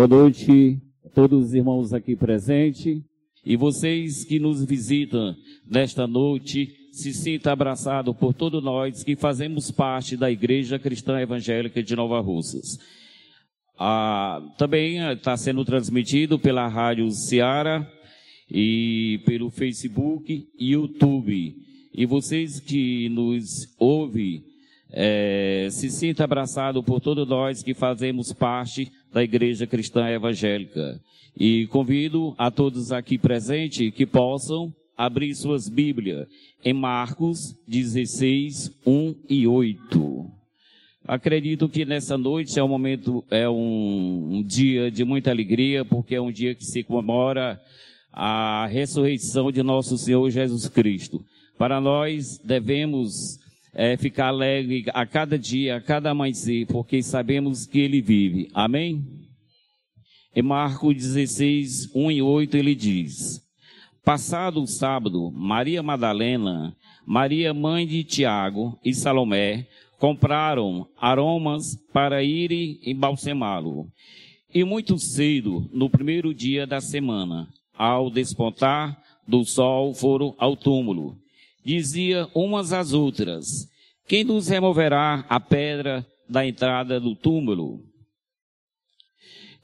Boa noite a todos os irmãos aqui presentes e vocês que nos visitam nesta noite. Se sinta abraçado por todos nós que fazemos parte da Igreja Cristã Evangélica de Nova Russas. Ah, também está sendo transmitido pela Rádio Ceará e pelo Facebook e YouTube. E vocês que nos ouvem, é, se sinta abraçado por todos nós que fazemos parte da Igreja Cristã Evangélica. E convido a todos aqui presentes que possam abrir suas Bíblias em Marcos 16, 1 e 8. Acredito que nessa noite é um momento, é um, um dia de muita alegria, porque é um dia que se comemora a ressurreição de nosso Senhor Jesus Cristo. Para nós devemos é, ficar alegre a cada dia, a cada amanhecer, porque sabemos que Ele vive. Amém? Em Marcos 16, 1 e 8, ele diz: Passado o sábado, Maria Madalena, Maria mãe de Tiago e Salomé compraram aromas para irem embalsamá-lo. E muito cedo, no primeiro dia da semana, ao despontar do sol, foram ao túmulo. Dizia umas às outras: Quem nos removerá a pedra da entrada do túmulo?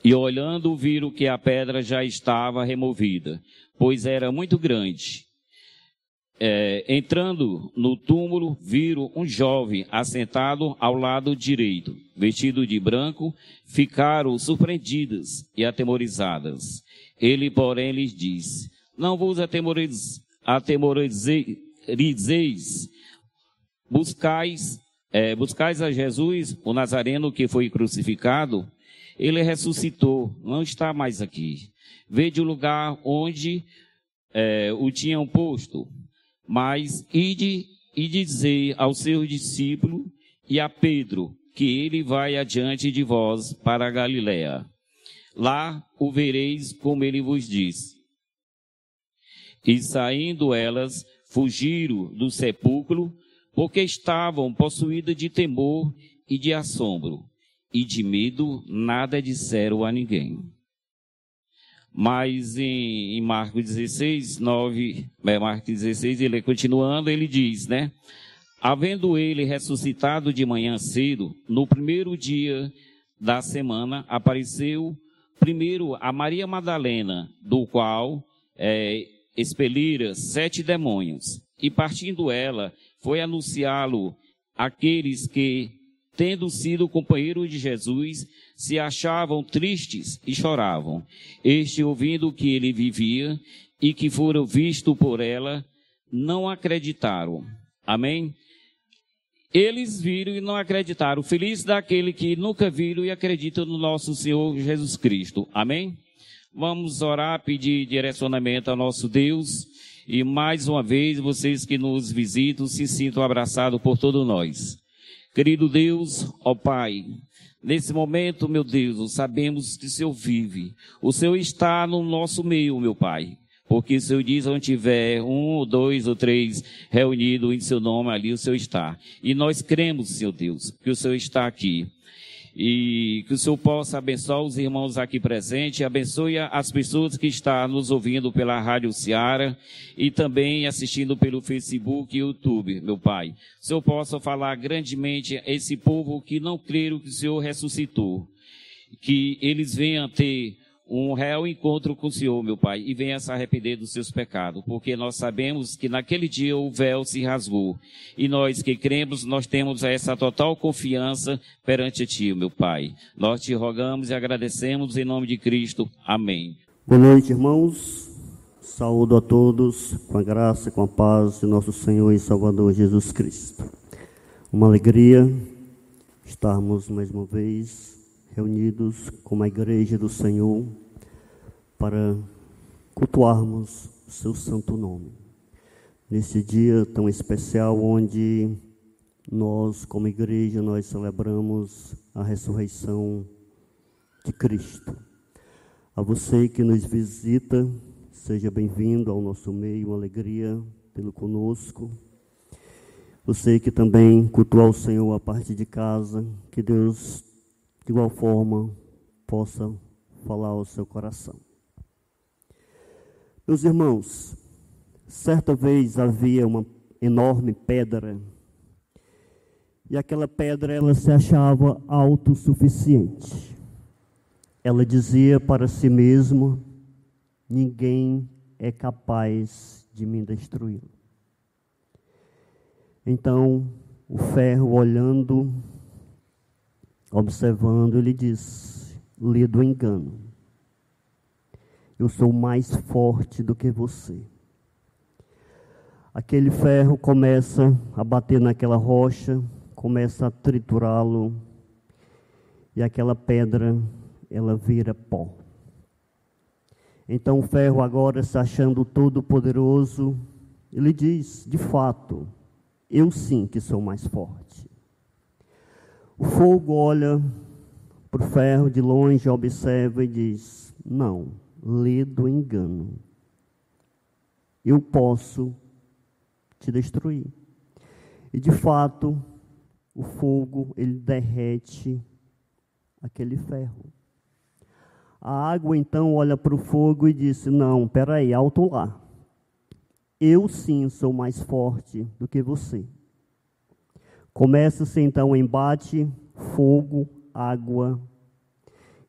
E olhando, viram que a pedra já estava removida, pois era muito grande. É, entrando no túmulo, viram um jovem assentado ao lado direito, vestido de branco, ficaram surpreendidas e atemorizadas. Ele, porém, lhes disse: Não vos atemorizeis, atemorizeis buscais, é, buscais a Jesus, o Nazareno que foi crucificado, ele ressuscitou, não está mais aqui. Vede o lugar onde é, o tinham posto. Mas ide e dizei ao seu discípulo e a Pedro que ele vai adiante de vós para a Galiléia. Lá o vereis como ele vos disse. E saindo elas, fugiram do sepulcro, porque estavam possuídas de temor e de assombro e de medo nada disseram a ninguém. Mas em, em Marcos 16, 9, é, Marcos 16, ele continuando, ele diz, né? Havendo ele ressuscitado de manhã cedo, no primeiro dia da semana, apareceu primeiro a Maria Madalena, do qual é, expelira sete demônios. E partindo ela, foi anunciá-lo àqueles que tendo sido companheiro de Jesus, se achavam tristes e choravam. Este, ouvindo que ele vivia e que foram visto por ela, não acreditaram. Amém? Eles viram e não acreditaram. Feliz daquele que nunca viram e acreditam no nosso Senhor Jesus Cristo. Amém? Vamos orar, pedir direcionamento ao nosso Deus. E mais uma vez, vocês que nos visitam, se sintam abraçados por todos nós. Querido Deus, ó Pai, nesse momento, meu Deus, sabemos que o Senhor vive. O Senhor está no nosso meio, meu Pai. Porque o Senhor diz onde tiver um, ou dois ou três reunidos em seu nome, ali o Senhor está. E nós cremos, Senhor Deus, que o Senhor está aqui e que o Senhor possa abençoar os irmãos aqui presentes, abençoe as pessoas que estão nos ouvindo pela Rádio Seara e também assistindo pelo Facebook e YouTube, meu Pai. O Senhor possa falar grandemente a esse povo que não creram que o Senhor ressuscitou, que eles venham ter um real encontro com o Senhor, meu Pai, e venha se arrepender dos seus pecados, porque nós sabemos que naquele dia o véu se rasgou. E nós que cremos, nós temos essa total confiança perante Ti, meu Pai. Nós te rogamos e agradecemos em nome de Cristo. Amém. Boa noite, irmãos. Saúdo a todos com a graça e com a paz de nosso Senhor e Salvador Jesus Cristo. Uma alegria estarmos mais uma vez reunidos como a igreja do Senhor para cultuarmos o seu santo nome. Nesse dia tão especial onde nós, como igreja, nós celebramos a ressurreição de Cristo. A você que nos visita, seja bem-vindo ao nosso meio, uma alegria tê-lo conosco. Você que também cultua o Senhor a parte de casa, que Deus de igual forma possa falar ao seu coração. Meus irmãos, certa vez havia uma enorme pedra e aquela pedra ela se achava autossuficiente. Ela dizia para si mesma: ninguém é capaz de me destruir. Então, o ferro olhando, observando, ele diz: lhe do engano. Eu sou mais forte do que você. Aquele ferro começa a bater naquela rocha, começa a triturá-lo, e aquela pedra, ela vira pó. Então o ferro, agora se achando todo poderoso, ele diz: de fato, eu sim que sou mais forte. O fogo olha para o ferro de longe, observa e diz: não, lê do engano. Eu posso te destruir. E de fato, o fogo ele derrete aquele ferro. A água então olha para o fogo e disse: Não, peraí, alto lá. Eu sim sou mais forte do que você. Começa-se então o embate, fogo, água,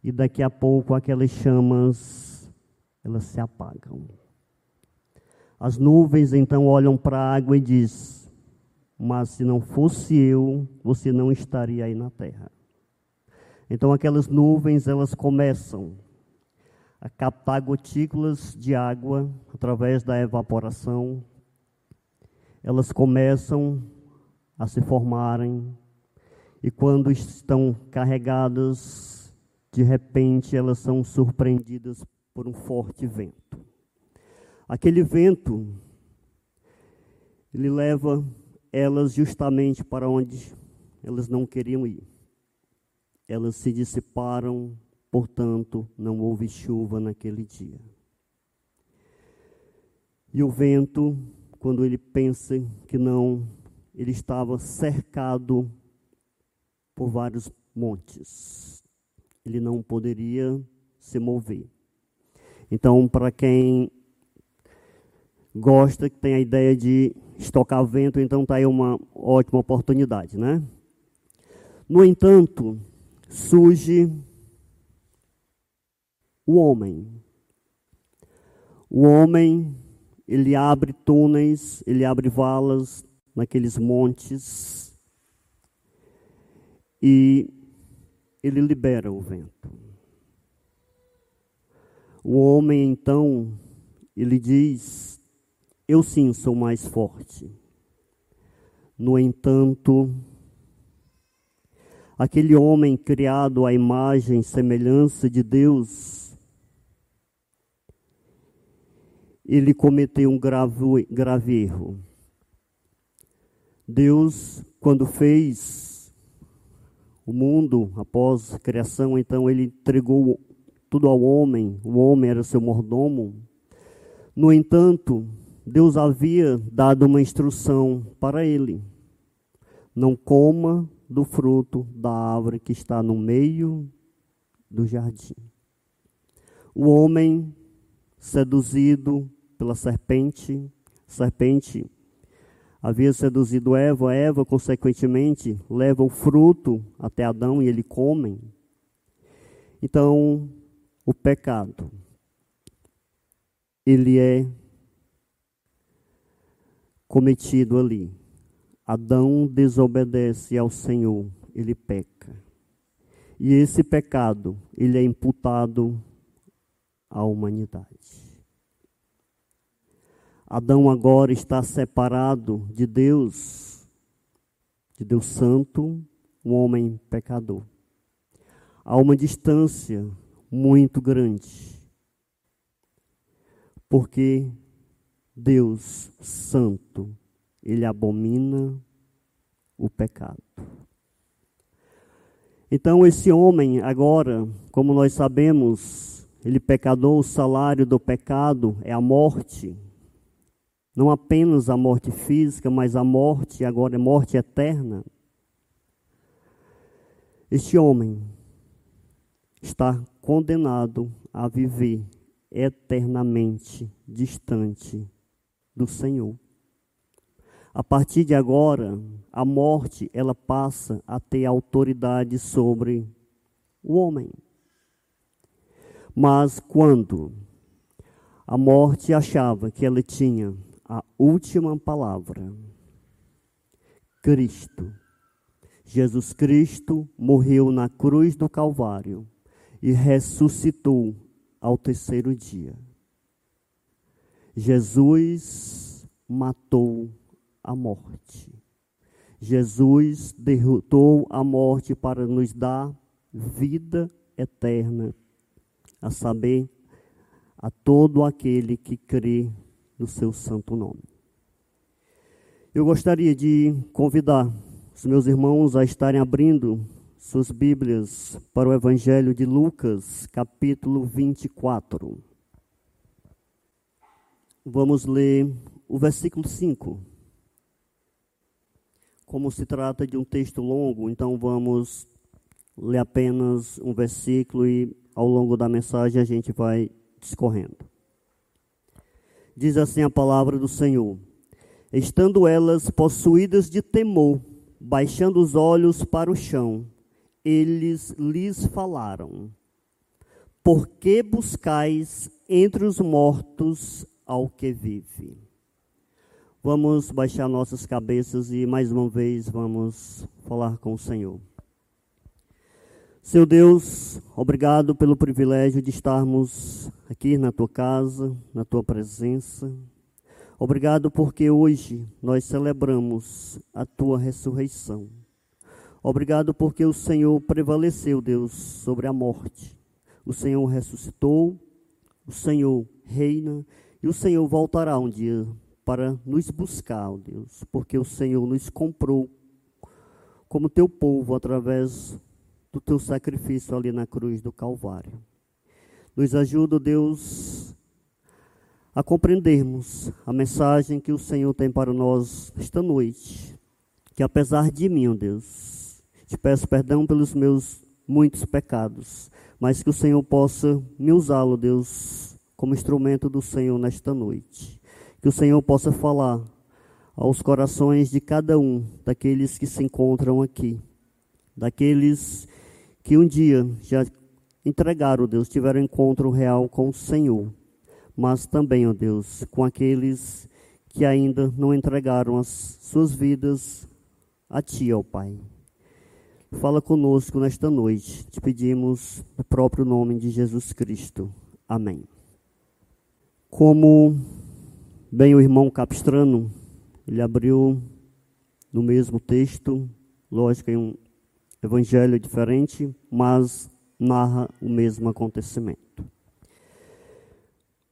e daqui a pouco aquelas chamas, elas se apagam. As nuvens então olham para a água e diz: Mas se não fosse eu, você não estaria aí na terra. Então aquelas nuvens, elas começam a captar gotículas de água através da evaporação. Elas começam a se formarem e quando estão carregadas, de repente elas são surpreendidas por um forte vento. Aquele vento ele leva elas justamente para onde elas não queriam ir. Elas se dissiparam portanto, não houve chuva naquele dia. E o vento, quando ele pensa que não, ele estava cercado por vários montes. Ele não poderia se mover. Então, para quem gosta, que tem a ideia de estocar vento, então está aí uma ótima oportunidade, né? No entanto, surge o homem. O homem, ele abre túneis, ele abre valas naqueles montes e ele libera o vento. O homem, então, ele diz: Eu sim sou mais forte. No entanto, aquele homem criado à imagem e semelhança de Deus, ele cometeu um grave, grave erro. Deus, quando fez o mundo após a criação, então ele entregou tudo ao homem, o homem era seu mordomo. No entanto, Deus havia dado uma instrução para ele: não coma do fruto da árvore que está no meio do jardim. O homem, seduzido pela serpente. Serpente havia seduzido Eva, Eva, consequentemente, leva o fruto até Adão e ele come. Então, o pecado, ele é cometido ali. Adão desobedece ao Senhor, ele peca. E esse pecado, ele é imputado à humanidade. Adão agora está separado de Deus, de Deus Santo, um homem pecador. Há uma distância muito grande, porque Deus Santo, ele abomina o pecado. Então, esse homem, agora, como nós sabemos, ele pecador, o salário do pecado é a morte. Não apenas a morte física, mas a morte, agora é morte eterna. Este homem está condenado a viver eternamente distante do Senhor. A partir de agora, a morte ela passa a ter autoridade sobre o homem. Mas quando a morte achava que ela tinha a última palavra, Cristo, Jesus Cristo morreu na cruz do Calvário e ressuscitou ao terceiro dia. Jesus matou a morte. Jesus derrotou a morte para nos dar vida eterna, a saber, a todo aquele que crê no seu santo nome. Eu gostaria de convidar os meus irmãos a estarem abrindo suas Bíblias para o Evangelho de Lucas, capítulo 24. Vamos ler o versículo 5. Como se trata de um texto longo, então vamos ler apenas um versículo e ao longo da mensagem a gente vai discorrendo. Diz assim a palavra do Senhor: Estando elas possuídas de temor, baixando os olhos para o chão, eles lhes falaram: Por que buscais entre os mortos ao que vive? Vamos baixar nossas cabeças e mais uma vez vamos falar com o Senhor. Seu Deus, obrigado pelo privilégio de estarmos aqui na tua casa, na tua presença. Obrigado porque hoje nós celebramos a tua ressurreição. Obrigado porque o Senhor prevaleceu, Deus, sobre a morte. O Senhor ressuscitou, o Senhor reina e o Senhor voltará um dia para nos buscar, Deus, porque o Senhor nos comprou como teu povo através do teu sacrifício ali na cruz do Calvário. Nos ajuda, Deus, a compreendermos a mensagem que o Senhor tem para nós esta noite. Que apesar de mim, Deus, te peço perdão pelos meus muitos pecados, mas que o Senhor possa me usá-lo, Deus, como instrumento do Senhor nesta noite que o Senhor possa falar aos corações de cada um daqueles que se encontram aqui, daqueles que um dia já entregaram, Deus, tiveram encontro real com o Senhor, mas também, ó Deus, com aqueles que ainda não entregaram as suas vidas a Ti, ó Pai. Fala conosco nesta noite, te pedimos no próprio nome de Jesus Cristo. Amém. Como Bem, o irmão Capistrano, ele abriu no mesmo texto, lógico, em um evangelho diferente, mas narra o mesmo acontecimento.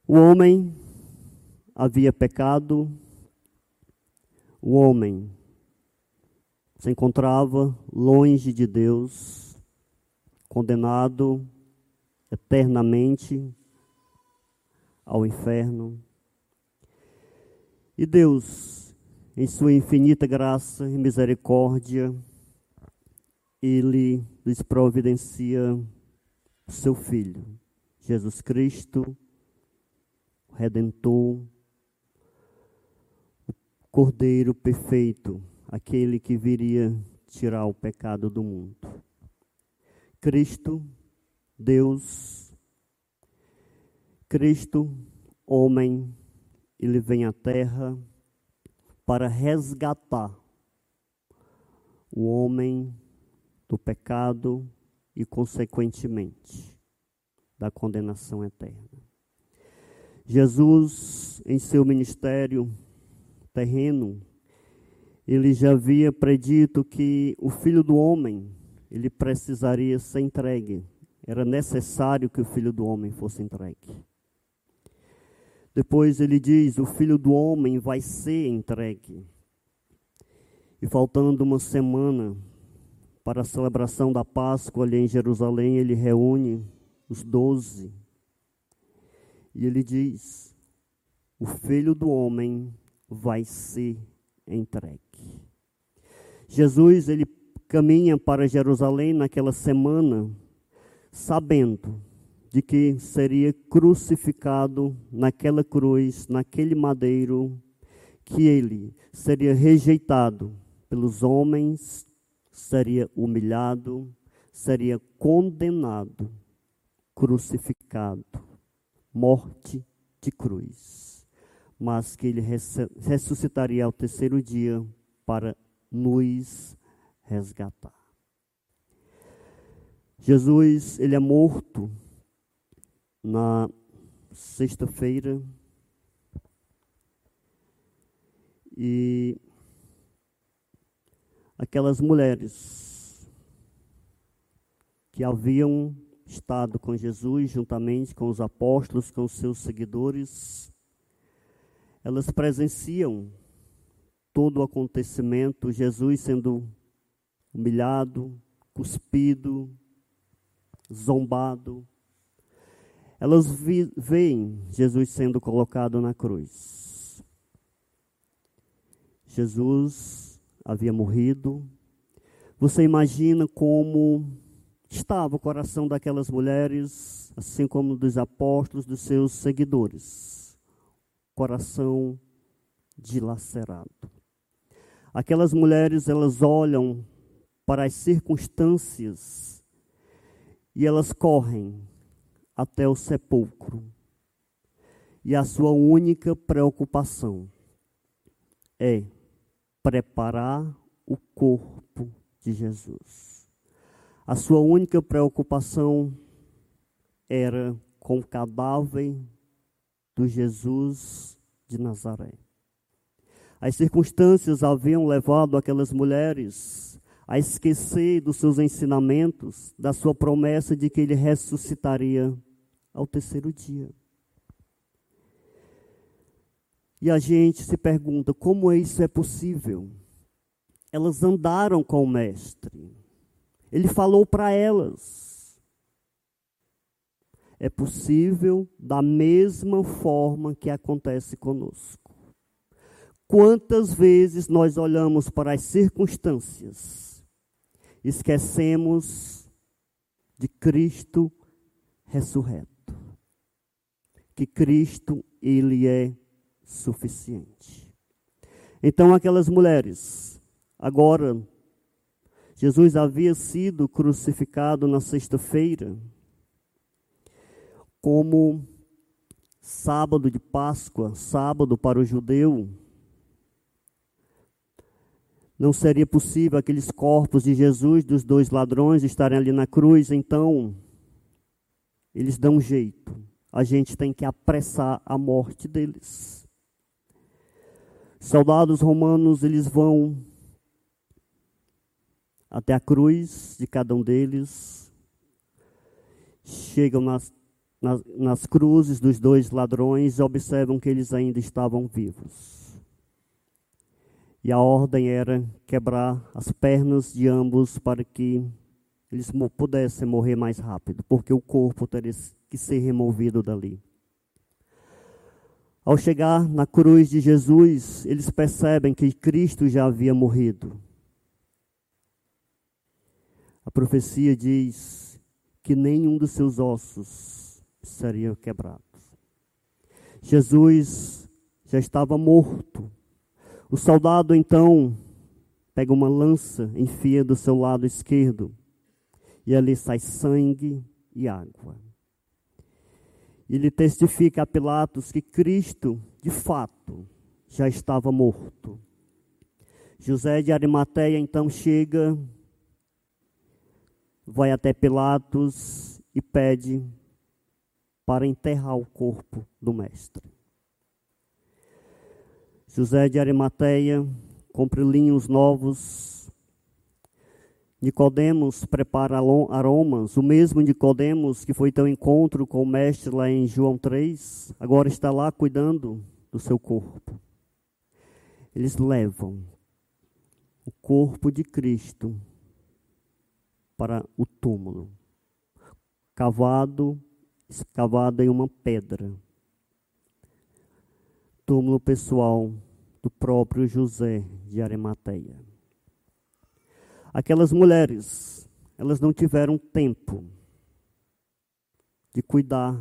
O homem havia pecado, o homem se encontrava longe de Deus, condenado eternamente ao inferno e Deus, em sua infinita graça e misericórdia, ele lhes providencia o seu Filho, Jesus Cristo, o Redentor, o Cordeiro perfeito, aquele que viria tirar o pecado do mundo. Cristo, Deus, Cristo, homem, ele vem à terra para resgatar o homem do pecado e, consequentemente, da condenação eterna. Jesus, em seu ministério terreno, ele já havia predito que o filho do homem, ele precisaria ser entregue. Era necessário que o filho do homem fosse entregue. Depois ele diz: O filho do homem vai ser entregue. E faltando uma semana para a celebração da Páscoa ali em Jerusalém, ele reúne os doze. E ele diz: O filho do homem vai ser entregue. Jesus, ele caminha para Jerusalém naquela semana, sabendo de que seria crucificado naquela cruz, naquele madeiro, que ele seria rejeitado pelos homens, seria humilhado, seria condenado, crucificado, morte de cruz, mas que ele ressuscitaria ao terceiro dia para nos resgatar. Jesus, ele é morto na sexta-feira e aquelas mulheres que haviam estado com Jesus juntamente com os apóstolos, com os seus seguidores, elas presenciam todo o acontecimento, Jesus sendo humilhado, cuspido, zombado, elas veem Jesus sendo colocado na cruz. Jesus havia morrido. Você imagina como estava o coração daquelas mulheres, assim como dos apóstolos, dos seus seguidores. Coração dilacerado. Aquelas mulheres, elas olham para as circunstâncias e elas correm até o sepulcro. E a sua única preocupação é preparar o corpo de Jesus. A sua única preocupação era com o cadáver do Jesus de Nazaré. As circunstâncias haviam levado aquelas mulheres a esquecer dos seus ensinamentos, da sua promessa de que ele ressuscitaria ao terceiro dia. E a gente se pergunta: como isso é possível? Elas andaram com o Mestre. Ele falou para elas. É possível da mesma forma que acontece conosco. Quantas vezes nós olhamos para as circunstâncias, esquecemos de Cristo ressurreto que Cristo, ele é suficiente. Então aquelas mulheres, agora Jesus havia sido crucificado na sexta-feira, como sábado de Páscoa, sábado para o judeu. Não seria possível aqueles corpos de Jesus, dos dois ladrões, estarem ali na cruz, então eles dão jeito a gente tem que apressar a morte deles. Soldados romanos, eles vão até a cruz de cada um deles, chegam nas, nas, nas cruzes dos dois ladrões e observam que eles ainda estavam vivos. E a ordem era quebrar as pernas de ambos para que eles pudessem morrer mais rápido, porque o corpo teria que ser removido dali. Ao chegar na cruz de Jesus, eles percebem que Cristo já havia morrido. A profecia diz que nenhum dos seus ossos seria quebrado. Jesus já estava morto. O soldado então pega uma lança, enfia do seu lado esquerdo, e ali sai sangue e água ele testifica a Pilatos que Cristo, de fato, já estava morto. José de Arimateia então chega, vai até Pilatos e pede para enterrar o corpo do mestre. José de Arimateia compra linhos novos, Nicodemos prepara aromas, o mesmo Nicodemos que foi teu encontro com o mestre lá em João 3, agora está lá cuidando do seu corpo. Eles levam o corpo de Cristo para o túmulo, cavado, escavado em uma pedra. Túmulo pessoal do próprio José de Arimateia. Aquelas mulheres, elas não tiveram tempo de cuidar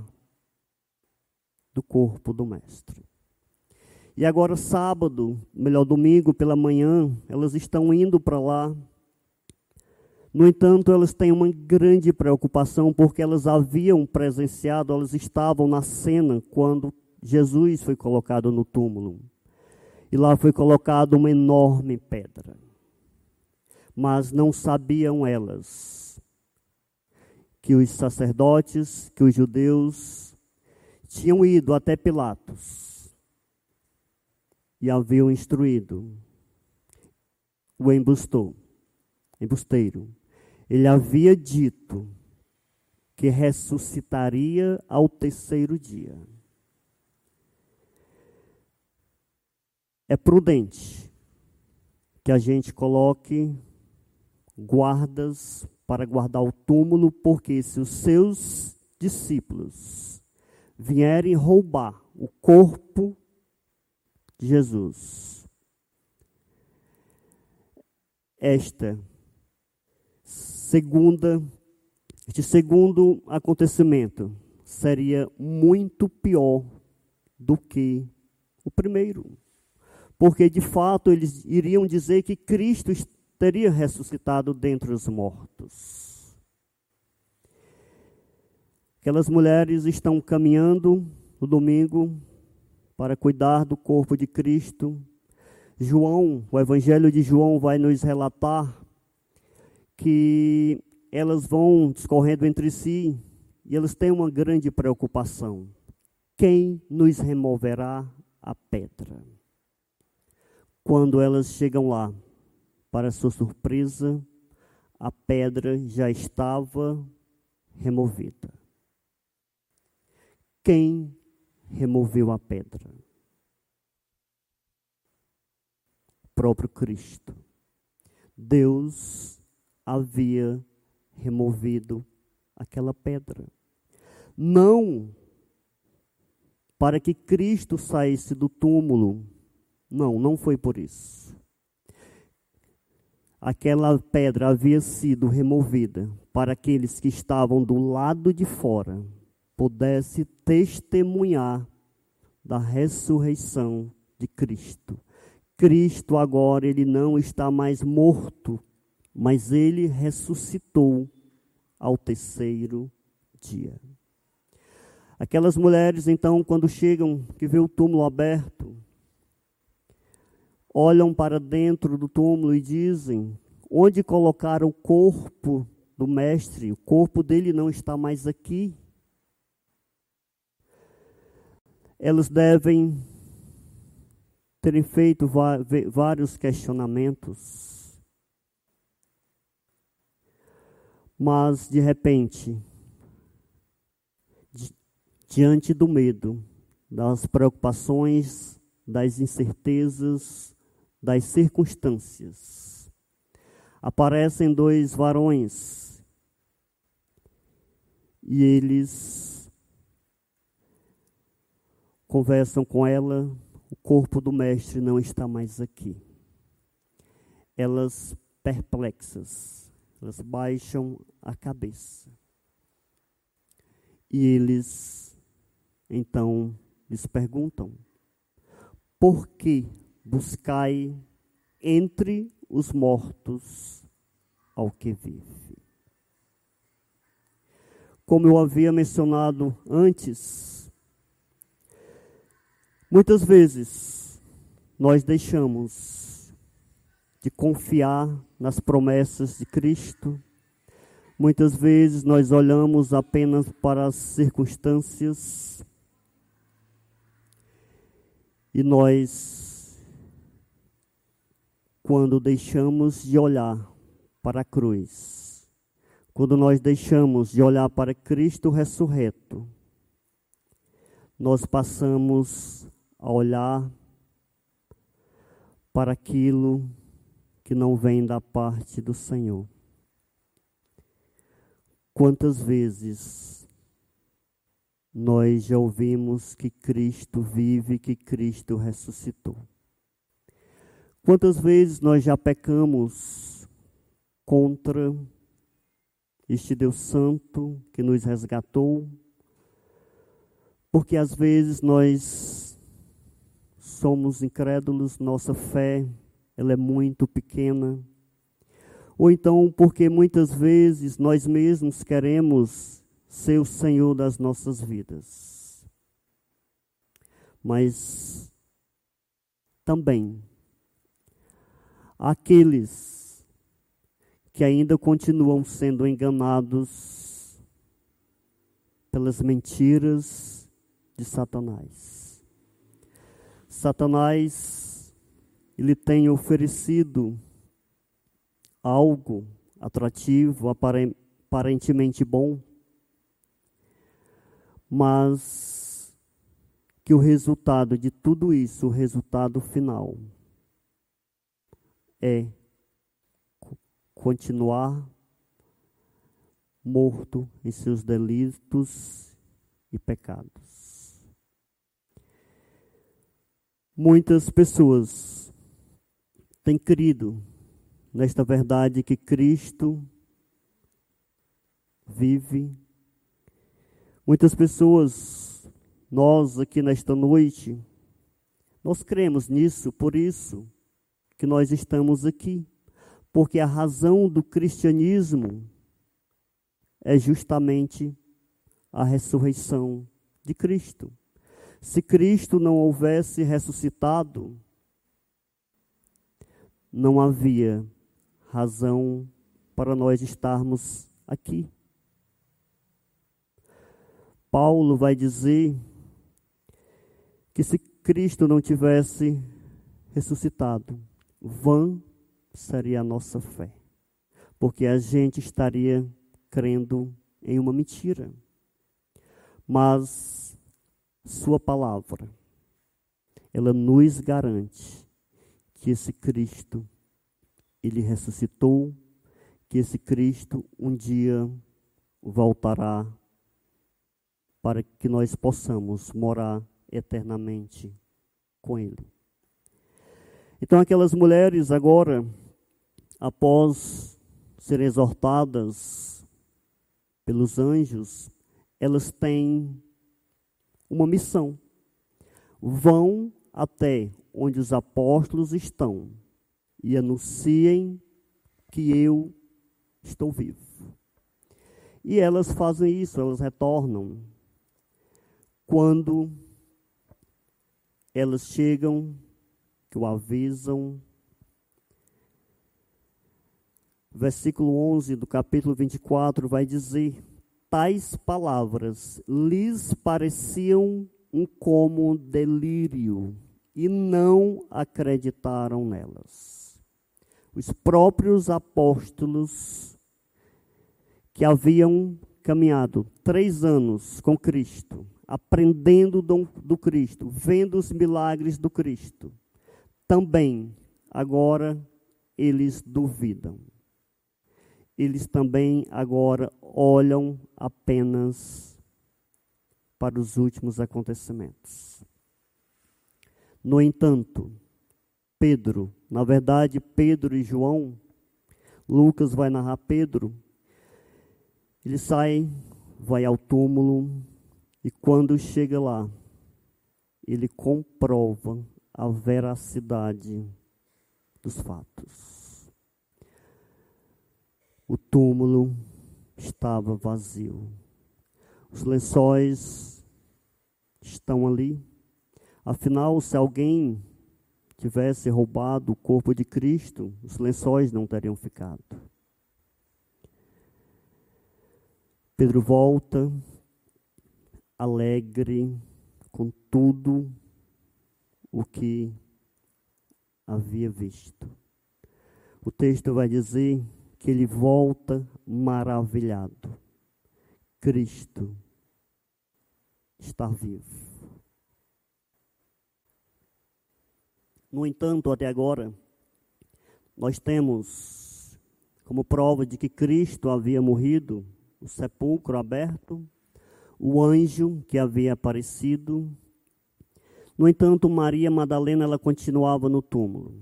do corpo do Mestre. E agora, sábado, melhor domingo pela manhã, elas estão indo para lá. No entanto, elas têm uma grande preocupação porque elas haviam presenciado, elas estavam na cena quando Jesus foi colocado no túmulo. E lá foi colocada uma enorme pedra. Mas não sabiam elas que os sacerdotes, que os judeus tinham ido até Pilatos e haviam instruído o embustou, embusteiro. Ele havia dito que ressuscitaria ao terceiro dia. É prudente que a gente coloque guardas para guardar o túmulo, porque se os seus discípulos vierem roubar o corpo de Jesus. Esta segunda, este segundo acontecimento seria muito pior do que o primeiro. Porque de fato eles iriam dizer que Cristo teria ressuscitado dentre os mortos. Aquelas mulheres estão caminhando no domingo para cuidar do corpo de Cristo. João, o Evangelho de João vai nos relatar que elas vão discorrendo entre si e elas têm uma grande preocupação. Quem nos removerá a pedra? Quando elas chegam lá, para sua surpresa, a pedra já estava removida. Quem removeu a pedra. O próprio Cristo. Deus havia removido aquela pedra. Não para que Cristo saísse do túmulo. Não, não foi por isso. Aquela pedra havia sido removida para aqueles que estavam do lado de fora pudesse testemunhar da ressurreição de Cristo. Cristo agora ele não está mais morto, mas ele ressuscitou ao terceiro dia. Aquelas mulheres então quando chegam que vê o túmulo aberto, olham para dentro do túmulo e dizem: onde colocaram o corpo do mestre? O corpo dele não está mais aqui. elas devem terem feito vários questionamentos, mas de repente, diante do medo, das preocupações, das incertezas, das circunstâncias, aparecem dois varões e eles conversam com ela, o corpo do mestre não está mais aqui. Elas perplexas, elas baixam a cabeça. E eles então lhes perguntam: Por que buscai entre os mortos ao que vive? Como eu havia mencionado antes, Muitas vezes nós deixamos de confiar nas promessas de Cristo. Muitas vezes nós olhamos apenas para as circunstâncias e nós, quando deixamos de olhar para a cruz, quando nós deixamos de olhar para Cristo ressurreto, nós passamos a olhar para aquilo que não vem da parte do Senhor. Quantas vezes nós já ouvimos que Cristo vive, que Cristo ressuscitou? Quantas vezes nós já pecamos contra este Deus Santo que nos resgatou, Porque às vezes nós somos incrédulos, nossa fé ela é muito pequena. Ou então porque muitas vezes nós mesmos queremos ser o Senhor das nossas vidas. Mas também aqueles que ainda continuam sendo enganados pelas mentiras de Satanás. Satanás ele tem oferecido algo atrativo, aparentemente bom, mas que o resultado de tudo isso, o resultado final, é continuar morto em seus delitos e pecados. Muitas pessoas têm crido nesta verdade que Cristo vive. Muitas pessoas, nós aqui nesta noite, nós cremos nisso, por isso que nós estamos aqui, porque a razão do cristianismo é justamente a ressurreição de Cristo. Se Cristo não houvesse ressuscitado, não havia razão para nós estarmos aqui. Paulo vai dizer que se Cristo não tivesse ressuscitado, vã seria a nossa fé, porque a gente estaria crendo em uma mentira. Mas Sua palavra, ela nos garante que esse Cristo, ele ressuscitou, que esse Cristo um dia voltará para que nós possamos morar eternamente com Ele. Então, aquelas mulheres agora, após serem exortadas pelos anjos, elas têm uma missão. Vão até onde os apóstolos estão e anunciem que eu estou vivo. E elas fazem isso, elas retornam. Quando elas chegam que o avisam. Versículo 11 do capítulo 24 vai dizer: Tais palavras lhes pareciam um como delírio e não acreditaram nelas. Os próprios apóstolos que haviam caminhado três anos com Cristo, aprendendo do, do Cristo, vendo os milagres do Cristo, também agora eles duvidam. Eles também agora olham apenas para os últimos acontecimentos. No entanto, Pedro, na verdade, Pedro e João, Lucas vai narrar Pedro, ele sai, vai ao túmulo e quando chega lá, ele comprova a veracidade dos fatos. O túmulo estava vazio. Os lençóis estão ali. Afinal, se alguém tivesse roubado o corpo de Cristo, os lençóis não teriam ficado. Pedro volta, alegre com tudo o que havia visto. O texto vai dizer que ele volta maravilhado. Cristo está vivo. No entanto, até agora, nós temos como prova de que Cristo havia morrido o sepulcro aberto, o anjo que havia aparecido, no entanto, Maria Madalena ela continuava no túmulo.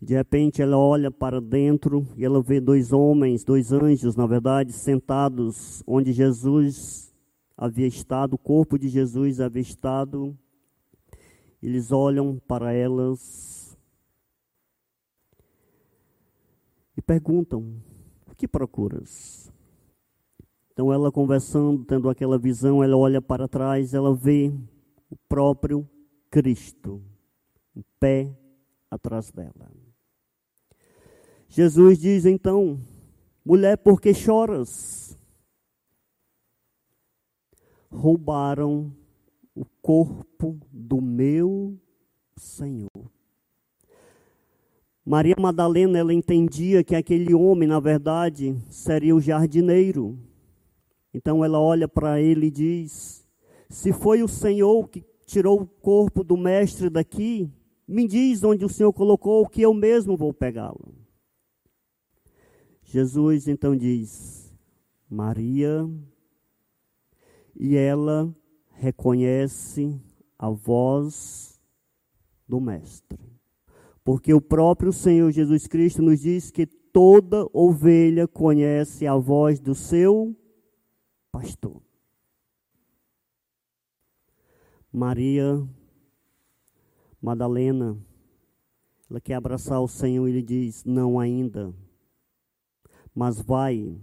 De repente ela olha para dentro e ela vê dois homens, dois anjos, na verdade, sentados onde Jesus havia estado, o corpo de Jesus havia estado. Eles olham para elas e perguntam: O que procuras? Então ela conversando, tendo aquela visão, ela olha para trás, ela vê o próprio Cristo em pé atrás dela. Jesus diz então: Mulher, por que choras? Roubaram o corpo do meu Senhor. Maria Madalena, ela entendia que aquele homem, na verdade, seria o jardineiro. Então ela olha para ele e diz: Se foi o Senhor que tirou o corpo do mestre daqui, me diz onde o Senhor colocou, que eu mesmo vou pegá-lo. Jesus então diz: Maria, e ela reconhece a voz do Mestre. Porque o próprio Senhor Jesus Cristo nos diz que toda ovelha conhece a voz do seu pastor. Maria Madalena, ela quer abraçar o Senhor e ele diz: Não ainda mas vai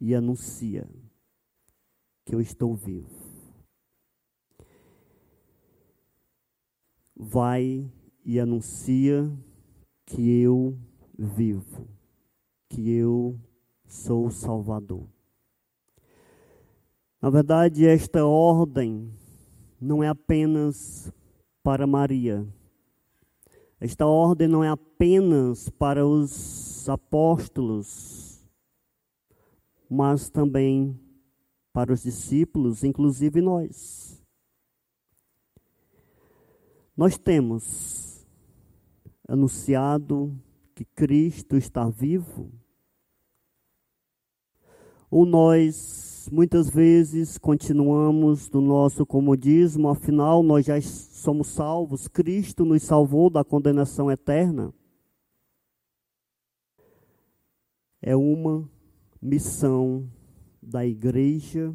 e anuncia que eu estou vivo. Vai e anuncia que eu vivo, que eu sou o Salvador. Na verdade, esta ordem não é apenas para Maria. Esta ordem não é apenas para os apóstolos, mas também para os discípulos, inclusive nós. Nós temos anunciado que Cristo está vivo, ou nós muitas vezes continuamos no nosso comodismo, afinal nós já somos salvos, Cristo nos salvou da condenação eterna. É uma missão da igreja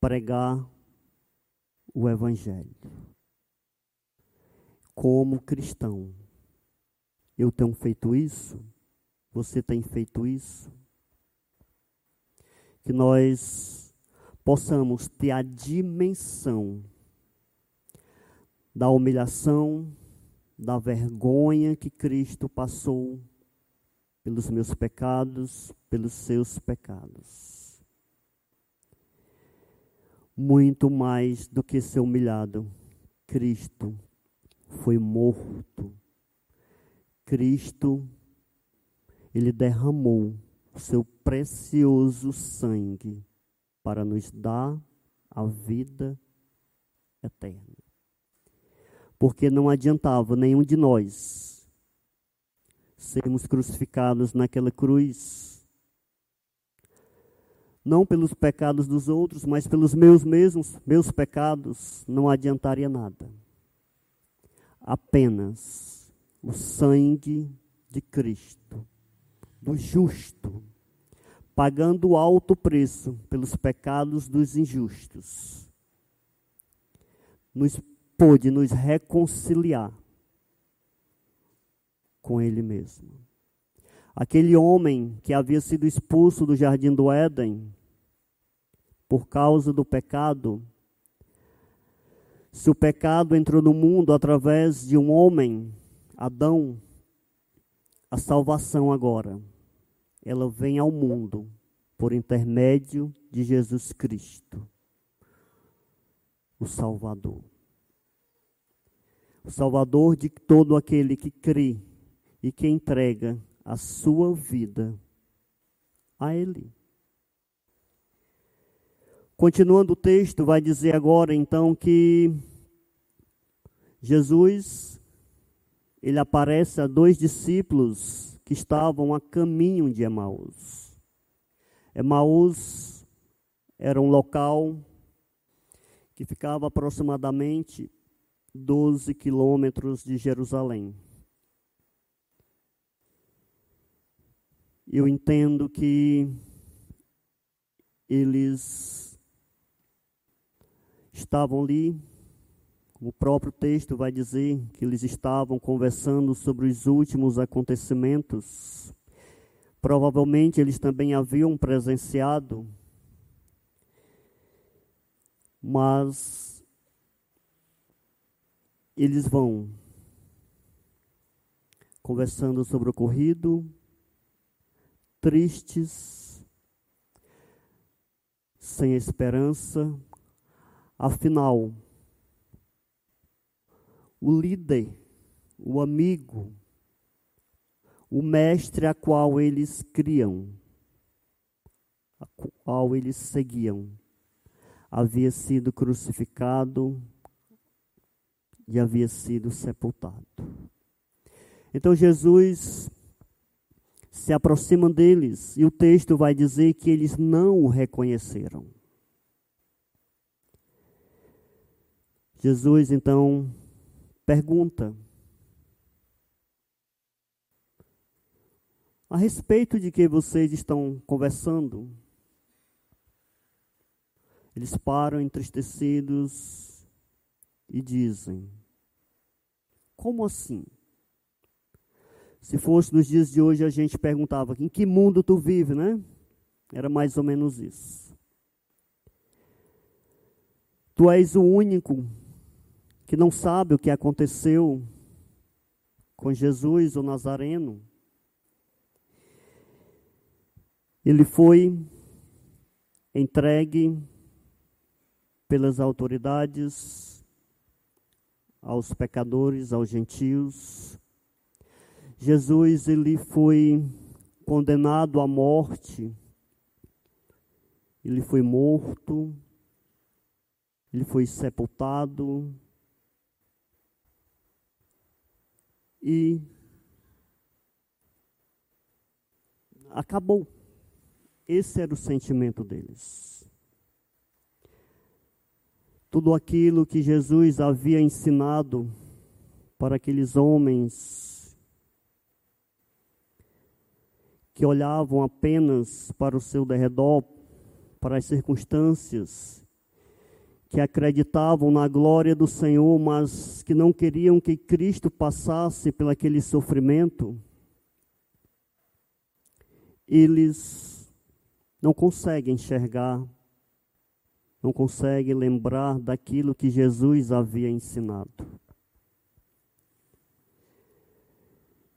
pregar o Evangelho. Como cristão, eu tenho feito isso? Você tem feito isso? Que nós possamos ter a dimensão da humilhação, da vergonha que Cristo passou pelos meus pecados, pelos seus pecados. Muito mais do que ser humilhado, Cristo foi morto. Cristo, ele derramou o seu precioso sangue para nos dar a vida eterna. Porque não adiantava nenhum de nós sermos crucificados naquela cruz. Não pelos pecados dos outros, mas pelos meus mesmos, meus pecados, não adiantaria nada. Apenas o sangue de Cristo, do justo, pagando alto preço pelos pecados dos injustos, nos pôde nos reconciliar com ele mesmo. Aquele homem que havia sido expulso do jardim do Éden por causa do pecado, se o pecado entrou no mundo através de um homem, Adão, a salvação agora, ela vem ao mundo por intermédio de Jesus Cristo, o Salvador. O Salvador de todo aquele que crê e que entrega a sua vida a Ele. Continuando o texto, vai dizer agora então que Jesus ele aparece a dois discípulos que estavam a caminho de Emaús. Emaús era um local que ficava aproximadamente 12 quilômetros de Jerusalém. eu entendo que eles estavam ali, o próprio texto vai dizer, que eles estavam conversando sobre os últimos acontecimentos. Provavelmente eles também haviam presenciado, mas eles vão conversando sobre o ocorrido, tristes, sem esperança. Afinal, o líder, o amigo, o mestre a qual eles criam, a qual eles seguiam, havia sido crucificado e havia sido sepultado. Então Jesus se aproxima deles e o texto vai dizer que eles não o reconheceram. Jesus então pergunta a respeito de que vocês estão conversando. Eles param entristecidos e dizem: Como assim? Se fosse nos dias de hoje, a gente perguntava: em que mundo tu vive, né? Era mais ou menos isso. Tu és o único que não sabe o que aconteceu com Jesus, o Nazareno. Ele foi entregue pelas autoridades aos pecadores, aos gentios, Jesus ele foi condenado à morte, ele foi morto, ele foi sepultado e acabou. Esse era o sentimento deles. Tudo aquilo que Jesus havia ensinado para aqueles homens que olhavam apenas para o seu derredor, para as circunstâncias, que acreditavam na glória do Senhor, mas que não queriam que Cristo passasse pelo aquele sofrimento, eles não conseguem enxergar, não conseguem lembrar daquilo que Jesus havia ensinado.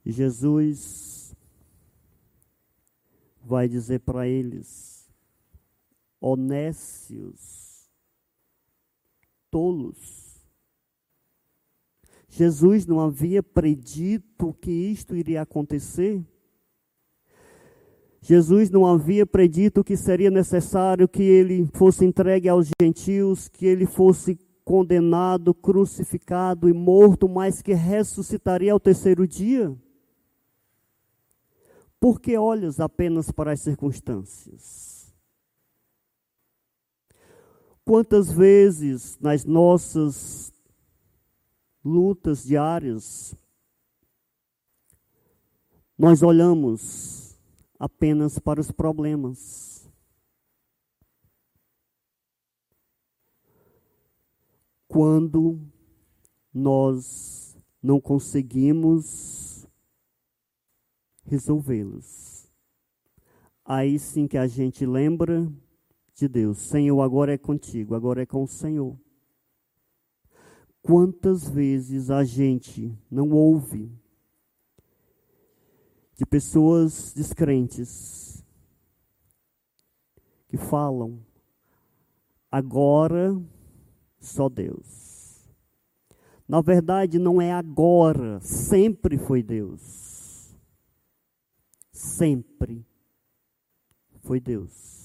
Jesus vai dizer para eles: honécios, tolos. Jesus não havia predito que isto iria acontecer? Jesus não havia predito que seria necessário que ele fosse entregue aos gentios, que ele fosse condenado, crucificado e morto, mas que ressuscitaria ao terceiro dia? Por que olhas apenas para as circunstâncias? Quantas vezes nas nossas lutas diárias nós olhamos apenas para os problemas? Quando nós não conseguimos resolvê-los. Aí sim que a gente lembra de Deus. Senhor, agora é contigo, agora é com o Senhor. Quantas vezes a gente não ouve de pessoas descrentes que falam, agora só Deus. Na verdade, não é agora, sempre foi Deus sempre foi Deus.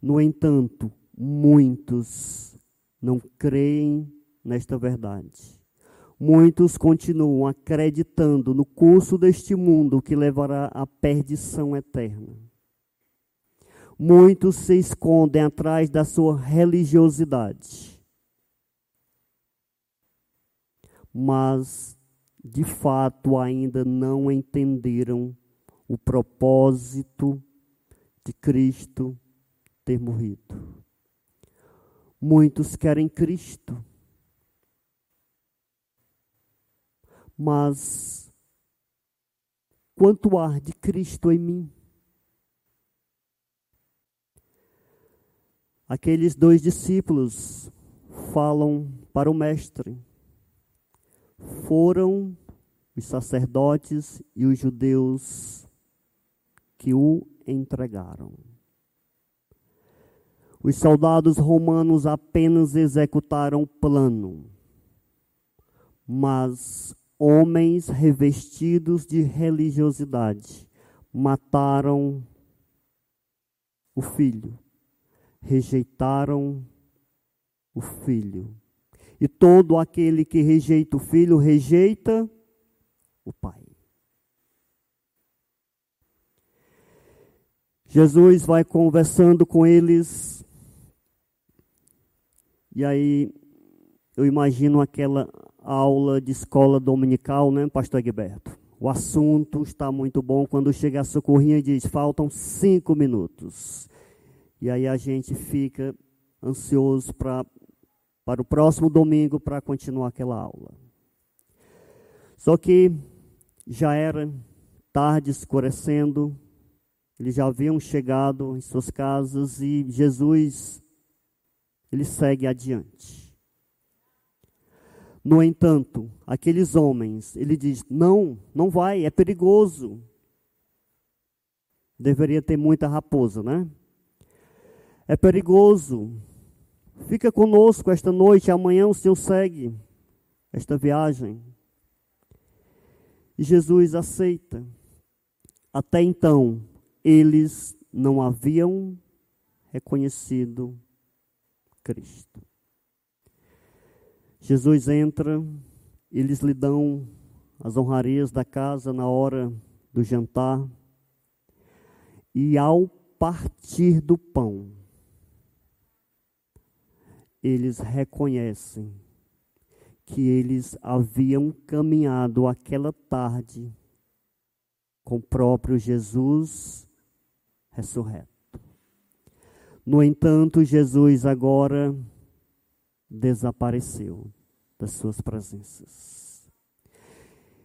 No entanto, muitos não creem nesta verdade. Muitos continuam acreditando no curso deste mundo que levará à perdição eterna. Muitos se escondem atrás da sua religiosidade. Mas de fato ainda não entenderam o propósito de Cristo ter morrido. Muitos querem Cristo, mas quanto há de Cristo em mim? Aqueles dois discípulos falam para o Mestre. Foram os sacerdotes e os judeus que o entregaram. Os soldados romanos apenas executaram o plano, mas homens revestidos de religiosidade mataram o filho rejeitaram o filho. E todo aquele que rejeita o filho, rejeita o pai. Jesus vai conversando com eles, e aí eu imagino aquela aula de escola dominical, né, Pastor Egberto? O assunto está muito bom. Quando chega a socorrinha, diz: faltam cinco minutos. E aí a gente fica ansioso pra, para o próximo domingo para continuar aquela aula. Só que já era tarde, escurecendo, eles já haviam chegado em suas casas e Jesus, ele segue adiante. No entanto, aqueles homens, ele diz: não, não vai, é perigoso. Deveria ter muita raposa, né? É perigoso. Fica conosco esta noite, amanhã o Senhor segue esta viagem. E Jesus aceita. Até então, eles não haviam reconhecido Cristo. Jesus entra, eles lhe dão as honrarias da casa na hora do jantar. E ao partir do pão, eles reconhecem que eles haviam caminhado aquela tarde com o próprio Jesus ressurreto. No entanto, Jesus agora desapareceu das suas presenças.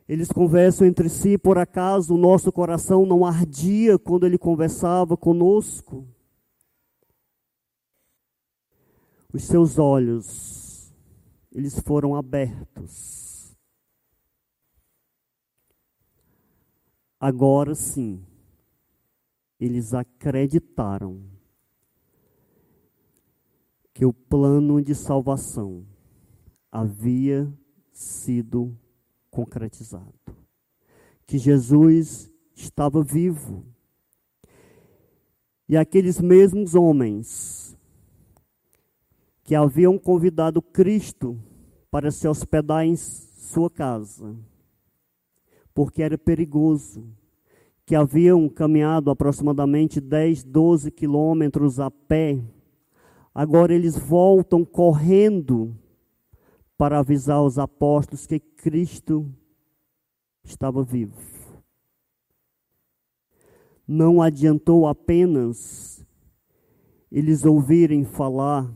Eles conversam entre si, por acaso o nosso coração não ardia quando ele conversava conosco? os seus olhos, eles foram abertos. Agora sim, eles acreditaram que o plano de salvação havia sido concretizado. Que Jesus estava vivo. E aqueles mesmos homens que haviam convidado Cristo para se hospedar em sua casa, porque era perigoso, que haviam caminhado aproximadamente 10, 12 quilômetros a pé, agora eles voltam correndo para avisar os apóstolos que Cristo estava vivo. Não adiantou apenas eles ouvirem falar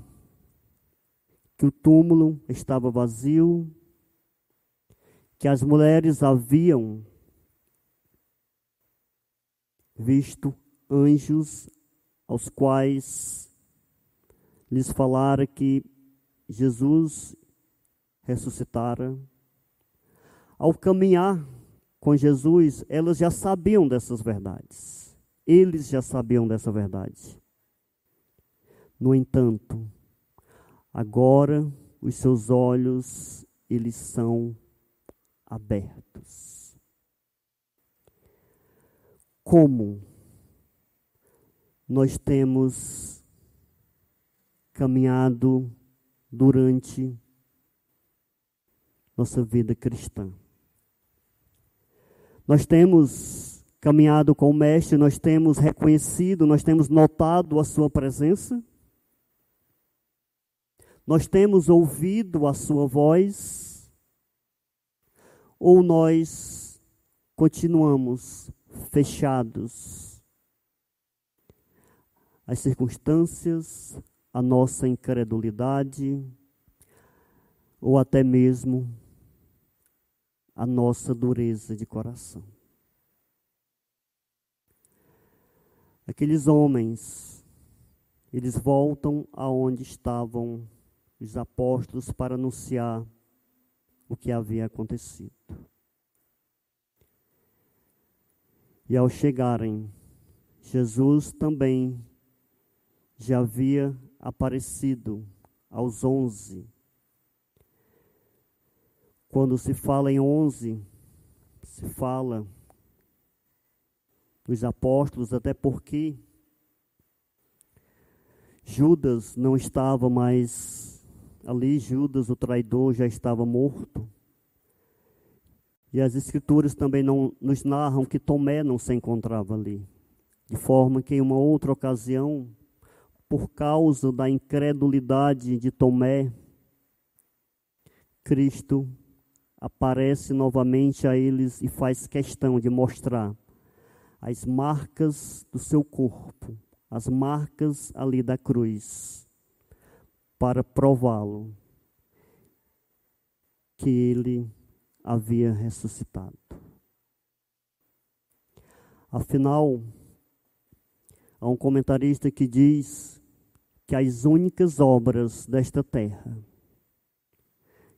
que o túmulo estava vazio, que as mulheres haviam visto anjos aos quais lhes falara que Jesus ressuscitara. Ao caminhar com Jesus, elas já sabiam dessas verdades. Eles já sabiam dessa verdade. No entanto, Agora os seus olhos eles são abertos. Como nós temos caminhado durante nossa vida cristã. Nós temos caminhado com o Mestre, nós temos reconhecido, nós temos notado a Sua presença nós temos ouvido a sua voz ou nós continuamos fechados, as circunstâncias, a nossa incredulidade, ou até mesmo a nossa dureza de coração. Aqueles homens, eles voltam aonde estavam os apóstolos para anunciar o que havia acontecido. E ao chegarem, Jesus também já havia aparecido aos onze. Quando se fala em onze, se fala dos apóstolos, até porque Judas não estava mais ali, Judas, o traidor, já estava morto. E as escrituras também não nos narram que Tomé não se encontrava ali. De forma que em uma outra ocasião, por causa da incredulidade de Tomé, Cristo aparece novamente a eles e faz questão de mostrar as marcas do seu corpo, as marcas ali da cruz, para prová-lo que ele havia ressuscitado. Afinal, há um comentarista que diz que as únicas obras desta terra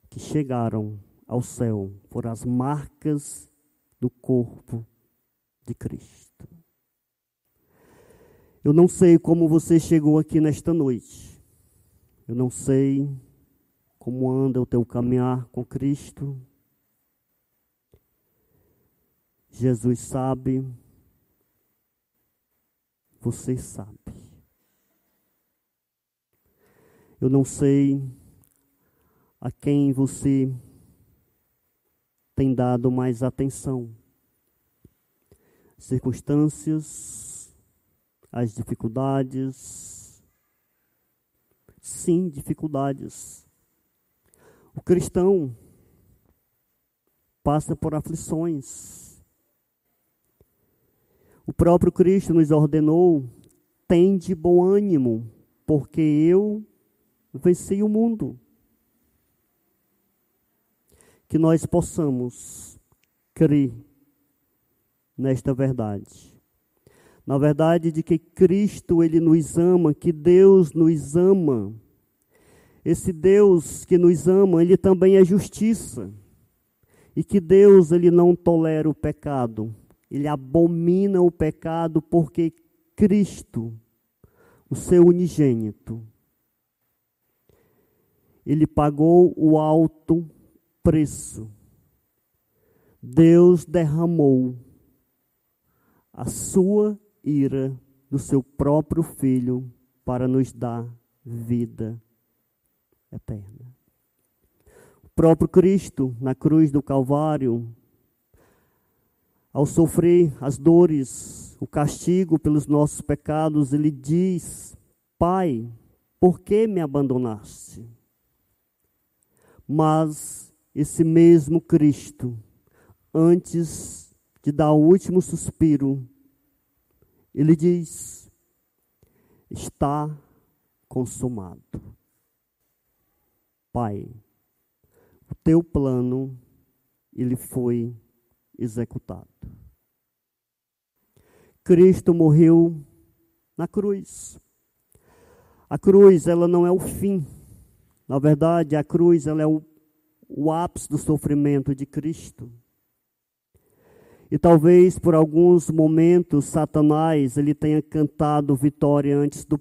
que chegaram ao céu foram as marcas do corpo de Cristo. Eu não sei como você chegou aqui nesta noite. Eu não sei como anda o teu caminhar com Cristo. Jesus sabe, você sabe. Eu não sei a quem você tem dado mais atenção. Circunstâncias, as dificuldades. Sim, dificuldades. O cristão passa por aflições o próprio Cristo nos ordenou: tem de bom ânimo, porque eu venci o mundo. Que nós possamos crer nesta verdade. Na verdade de que Cristo ele nos ama, que Deus nos ama. Esse Deus que nos ama, ele também é justiça. E que Deus ele não tolera o pecado ele abomina o pecado porque Cristo, o seu unigênito, ele pagou o alto preço. Deus derramou a sua ira do seu próprio filho para nos dar vida eterna. O próprio Cristo, na cruz do Calvário, ao sofrer as dores, o castigo pelos nossos pecados, ele diz: Pai, por que me abandonaste? Mas esse mesmo Cristo, antes de dar o último suspiro, ele diz: Está consumado. Pai, o teu plano ele foi executado. Cristo morreu na cruz. A cruz, ela não é o fim. Na verdade, a cruz, ela é o, o ápice do sofrimento de Cristo. E talvez por alguns momentos Satanás ele tenha cantado vitória antes do,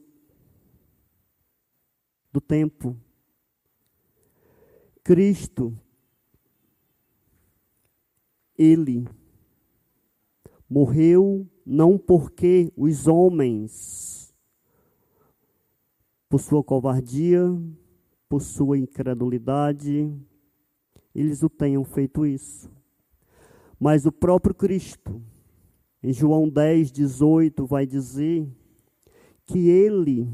do tempo. Cristo ele morreu não porque os homens, por sua covardia, por sua incredulidade, eles o tenham feito isso. Mas o próprio Cristo, em João 10, 18, vai dizer que ele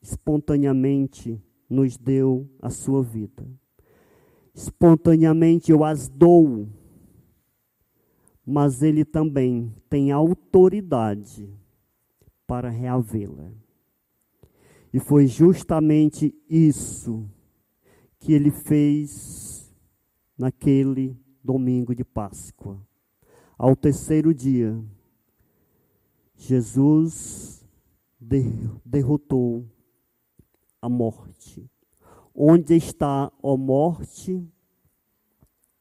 espontaneamente nos deu a sua vida. Espontaneamente eu as dou mas ele também tem autoridade para reavê-la. E foi justamente isso que ele fez naquele domingo de Páscoa. Ao terceiro dia, Jesus derrotou a morte. Onde está, ó morte,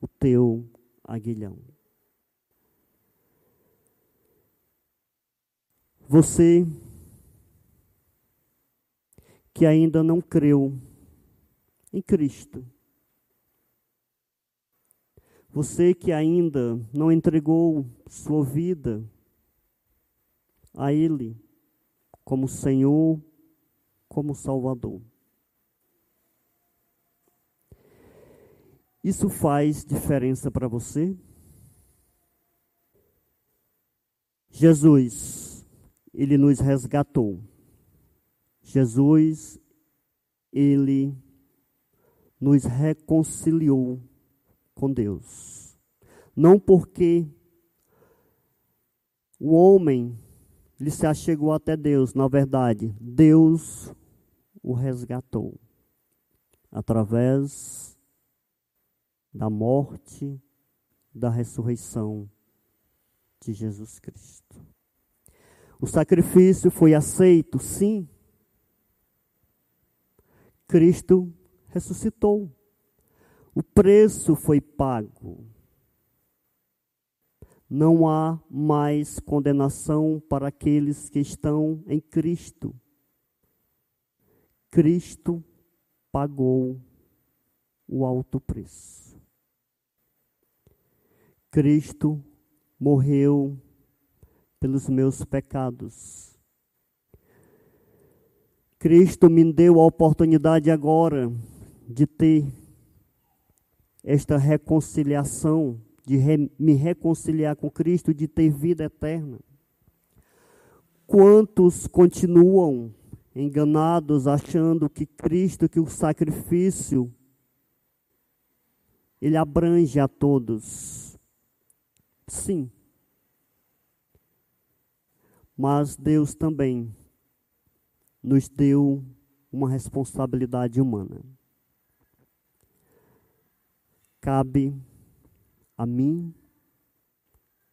o teu aguilhão? Você que ainda não creu em Cristo. Você que ainda não entregou sua vida a Ele como Senhor, como Salvador. Isso faz diferença para você? Jesus, Ele nos resgatou. Jesus, Ele nos reconciliou com Deus. Não porque o homem ele se achegou até Deus, na verdade, Deus o resgatou através da morte, da ressurreição de Jesus Cristo. O sacrifício foi aceito, sim. Cristo ressuscitou. O preço foi pago. Não há mais condenação para aqueles que estão em Cristo. Cristo pagou o alto preço. Cristo morreu pelos meus pecados. Cristo me deu a oportunidade agora de ter esta reconciliação, de re, me reconciliar com Cristo, de ter vida eterna. Quantos continuam enganados, achando que Cristo, que o sacrifício, ele abrange a todos? Sim. Mas Deus também nos deu uma responsabilidade humana cabe a mim,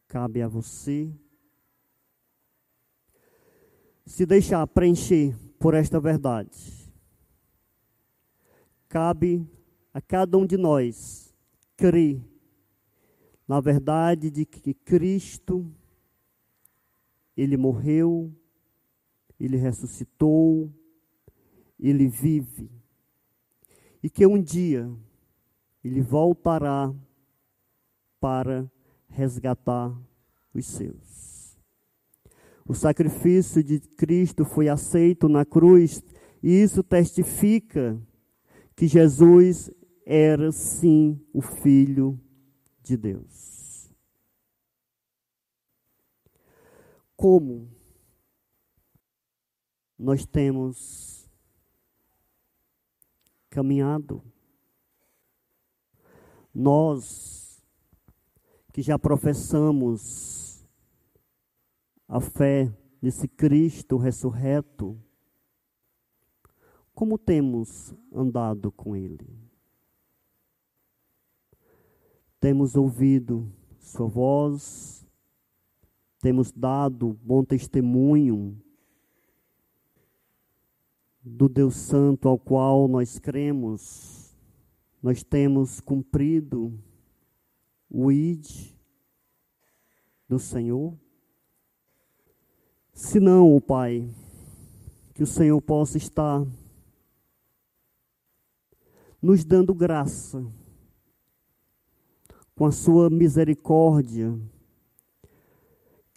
cabe a você. Se deixar preencher por esta verdade, cabe a cada um de nós crer na verdade de que Cristo, Ele morreu, Ele ressuscitou, Ele vive, e que um dia ele voltará para resgatar os seus. O sacrifício de Cristo foi aceito na cruz, e isso testifica que Jesus era sim o Filho de Deus. Como nós temos caminhado nós que já professamos a fé nesse Cristo ressurreto, como temos andado com Ele? Temos ouvido Sua voz, temos dado bom testemunho do Deus Santo ao qual nós cremos nós temos cumprido o ID do Senhor? Se não, Pai, que o Senhor possa estar nos dando graça, com a Sua misericórdia,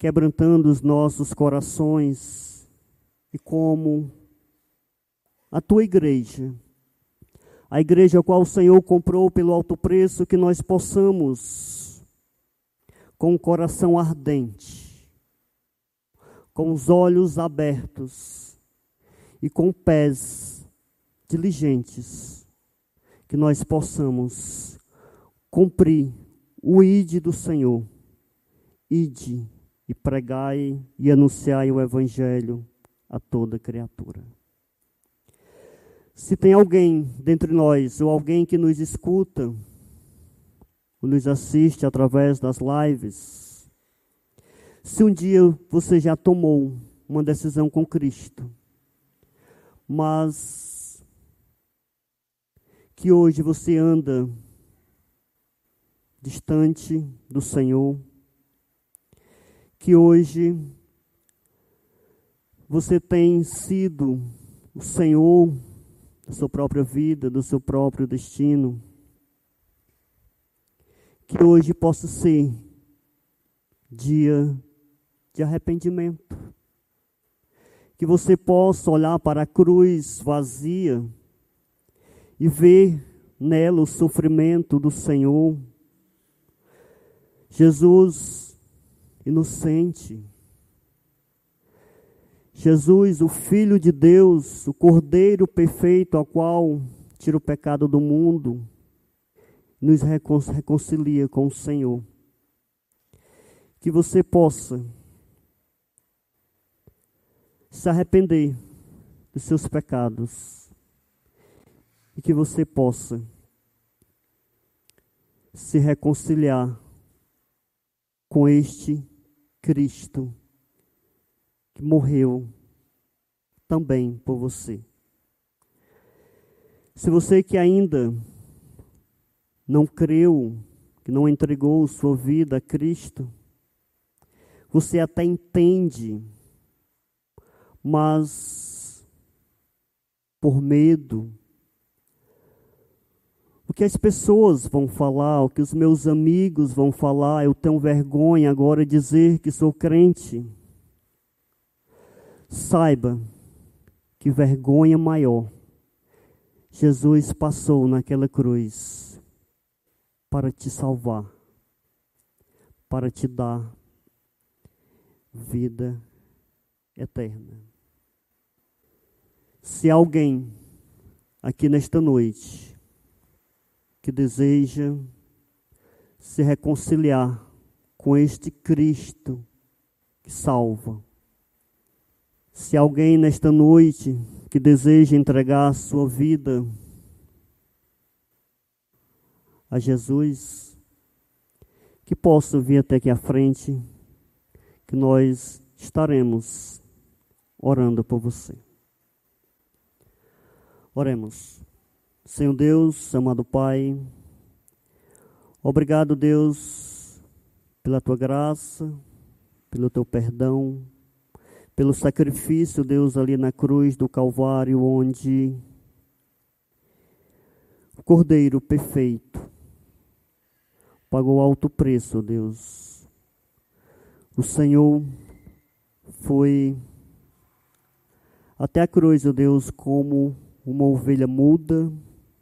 quebrantando os nossos corações, e como a Tua igreja a igreja a qual o Senhor comprou pelo alto preço, que nós possamos, com o coração ardente, com os olhos abertos e com pés diligentes, que nós possamos cumprir o ide do Senhor, ide e pregai e anunciai o Evangelho a toda criatura. Se tem alguém dentre nós, ou alguém que nos escuta, ou nos assiste através das lives, se um dia você já tomou uma decisão com Cristo, mas que hoje você anda distante do Senhor, que hoje você tem sido o Senhor da sua própria vida, do seu próprio destino, que hoje possa ser dia de arrependimento, que você possa olhar para a cruz vazia e ver nela o sofrimento do Senhor. Jesus inocente. Jesus, o Filho de Deus, o Cordeiro perfeito, ao qual tira o pecado do mundo, nos reconcilia com o Senhor. Que você possa se arrepender dos seus pecados e que você possa se reconciliar com este Cristo que morreu também por você. Se você que ainda não creu, que não entregou sua vida a Cristo, você até entende mas por medo, que as pessoas vão falar, o que os meus amigos vão falar, eu tenho vergonha agora de dizer que sou crente. Saiba que vergonha maior Jesus passou naquela cruz para te salvar, para te dar vida eterna. Se alguém aqui nesta noite que deseja se reconciliar com este Cristo que salva, se alguém nesta noite que deseja entregar a sua vida a Jesus, que possa vir até aqui à frente, que nós estaremos orando por você. Oremos. Senhor Deus, amado Pai, obrigado, Deus, pela tua graça, pelo teu perdão, pelo sacrifício, Deus, ali na cruz do Calvário, onde o Cordeiro perfeito pagou alto preço, Deus. O Senhor foi até a cruz, ó Deus, como uma ovelha muda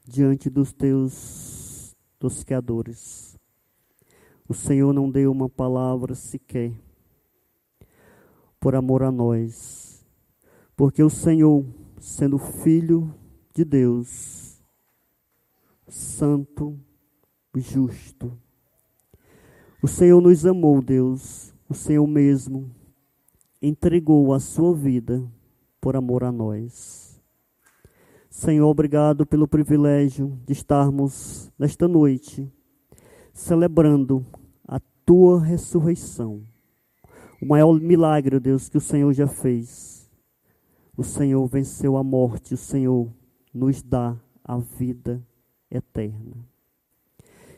diante dos teus tosqueadores. O Senhor não deu uma palavra sequer por amor a nós, porque o Senhor, sendo filho de Deus, santo, justo, o Senhor nos amou, Deus, o Senhor mesmo entregou a sua vida por amor a nós. Senhor, obrigado pelo privilégio de estarmos nesta noite celebrando a tua ressurreição. O maior milagre, Deus, que o Senhor já fez. O Senhor venceu a morte, o Senhor nos dá a vida eterna.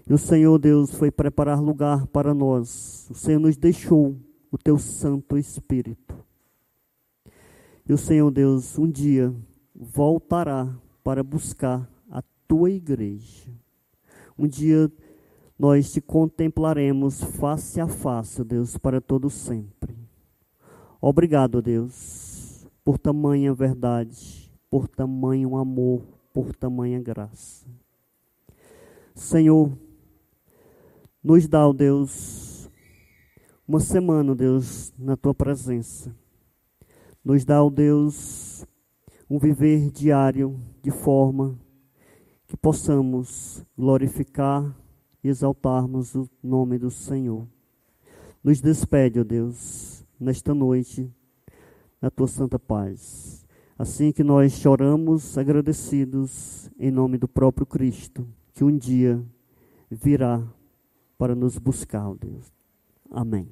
E o Senhor, Deus, foi preparar lugar para nós. O Senhor nos deixou o teu Santo Espírito. E o Senhor, Deus, um dia voltará para buscar a tua igreja. Um dia nós te contemplaremos face a face, Deus, para todo sempre. Obrigado, Deus, por tamanha verdade, por tamanho amor, por tamanha graça. Senhor, nos dá, ó Deus, uma semana, Deus, na tua presença. Nos dá, ó Deus, um viver diário de forma que possamos glorificar e exaltarmos o nome do Senhor. nos despede, ó Deus, nesta noite, na tua santa paz. Assim que nós choramos agradecidos em nome do próprio Cristo, que um dia virá para nos buscar, ó Deus. Amém.